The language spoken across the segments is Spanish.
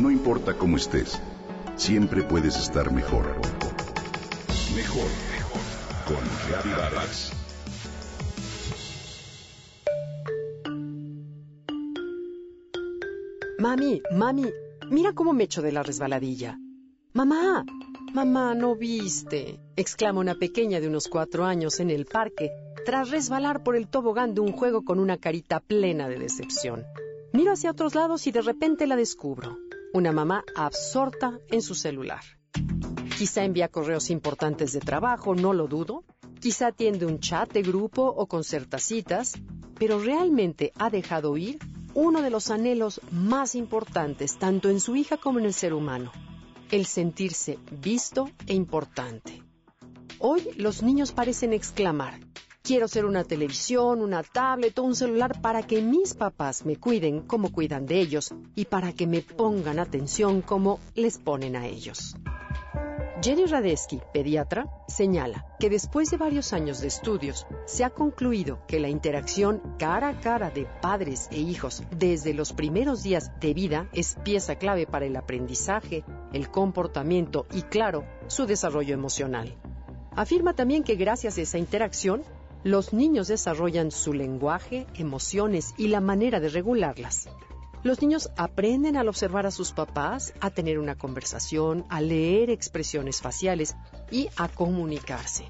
No importa cómo estés, siempre puedes estar mejor. Mejor, mejor. Con Vargas. Mami, mami, mira cómo me echo de la resbaladilla. Mamá, mamá, ¿no viste? exclama una pequeña de unos cuatro años en el parque, tras resbalar por el tobogán de un juego con una carita plena de decepción. Miro hacia otros lados y de repente la descubro. Una mamá absorta en su celular. Quizá envía correos importantes de trabajo, no lo dudo. Quizá atiende un chat de grupo o concerta citas, pero realmente ha dejado ir uno de los anhelos más importantes tanto en su hija como en el ser humano, el sentirse visto e importante. Hoy los niños parecen exclamar, quiero ser una televisión, una tablet o un celular para que mis papás me cuiden como cuidan de ellos y para que me pongan atención como les ponen a ellos. Jenny Radesky, pediatra, señala que después de varios años de estudios se ha concluido que la interacción cara a cara de padres e hijos desde los primeros días de vida es pieza clave para el aprendizaje, el comportamiento y, claro, su desarrollo emocional. Afirma también que gracias a esa interacción, los niños desarrollan su lenguaje, emociones y la manera de regularlas. Los niños aprenden al observar a sus papás, a tener una conversación, a leer expresiones faciales y a comunicarse.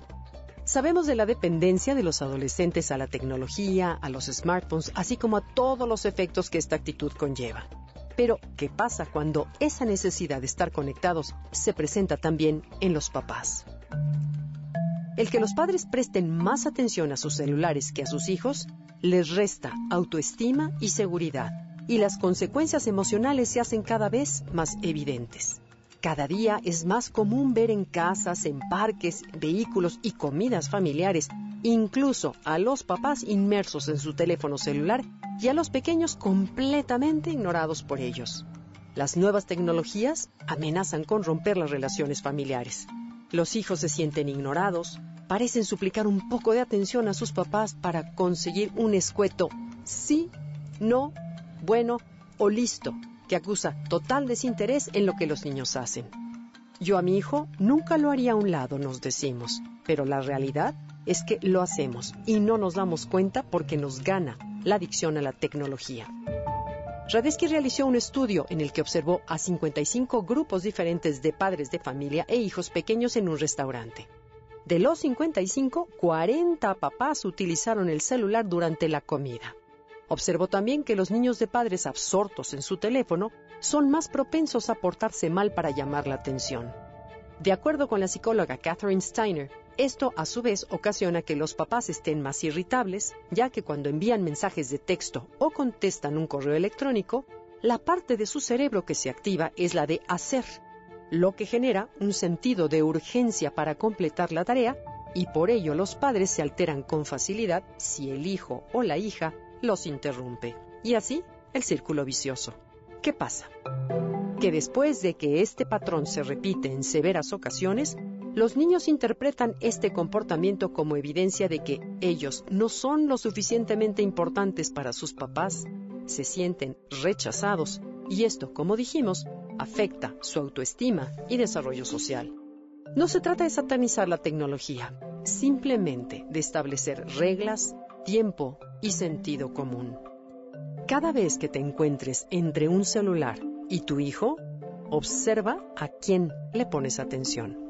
Sabemos de la dependencia de los adolescentes a la tecnología, a los smartphones, así como a todos los efectos que esta actitud conlleva. Pero, ¿qué pasa cuando esa necesidad de estar conectados se presenta también en los papás? El que los padres presten más atención a sus celulares que a sus hijos les resta autoestima y seguridad y las consecuencias emocionales se hacen cada vez más evidentes. Cada día es más común ver en casas, en parques, vehículos y comidas familiares, incluso a los papás inmersos en su teléfono celular y a los pequeños completamente ignorados por ellos. Las nuevas tecnologías amenazan con romper las relaciones familiares. Los hijos se sienten ignorados, parecen suplicar un poco de atención a sus papás para conseguir un escueto sí, no bueno o listo, que acusa total desinterés en lo que los niños hacen. Yo a mi hijo nunca lo haría a un lado, nos decimos, pero la realidad es que lo hacemos y no nos damos cuenta porque nos gana la adicción a la tecnología. Radesky realizó un estudio en el que observó a 55 grupos diferentes de padres de familia e hijos pequeños en un restaurante. De los 55, 40 papás utilizaron el celular durante la comida. Observó también que los niños de padres absortos en su teléfono son más propensos a portarse mal para llamar la atención. De acuerdo con la psicóloga Catherine Steiner, esto a su vez ocasiona que los papás estén más irritables, ya que cuando envían mensajes de texto o contestan un correo electrónico, la parte de su cerebro que se activa es la de hacer, lo que genera un sentido de urgencia para completar la tarea y por ello los padres se alteran con facilidad si el hijo o la hija los interrumpe. Y así, el círculo vicioso. ¿Qué pasa? Que después de que este patrón se repite en severas ocasiones, los niños interpretan este comportamiento como evidencia de que ellos no son lo suficientemente importantes para sus papás, se sienten rechazados y esto, como dijimos, afecta su autoestima y desarrollo social. No se trata de satanizar la tecnología, simplemente de establecer reglas, tiempo y sentido común. Cada vez que te encuentres entre un celular y tu hijo, observa a quién le pones atención.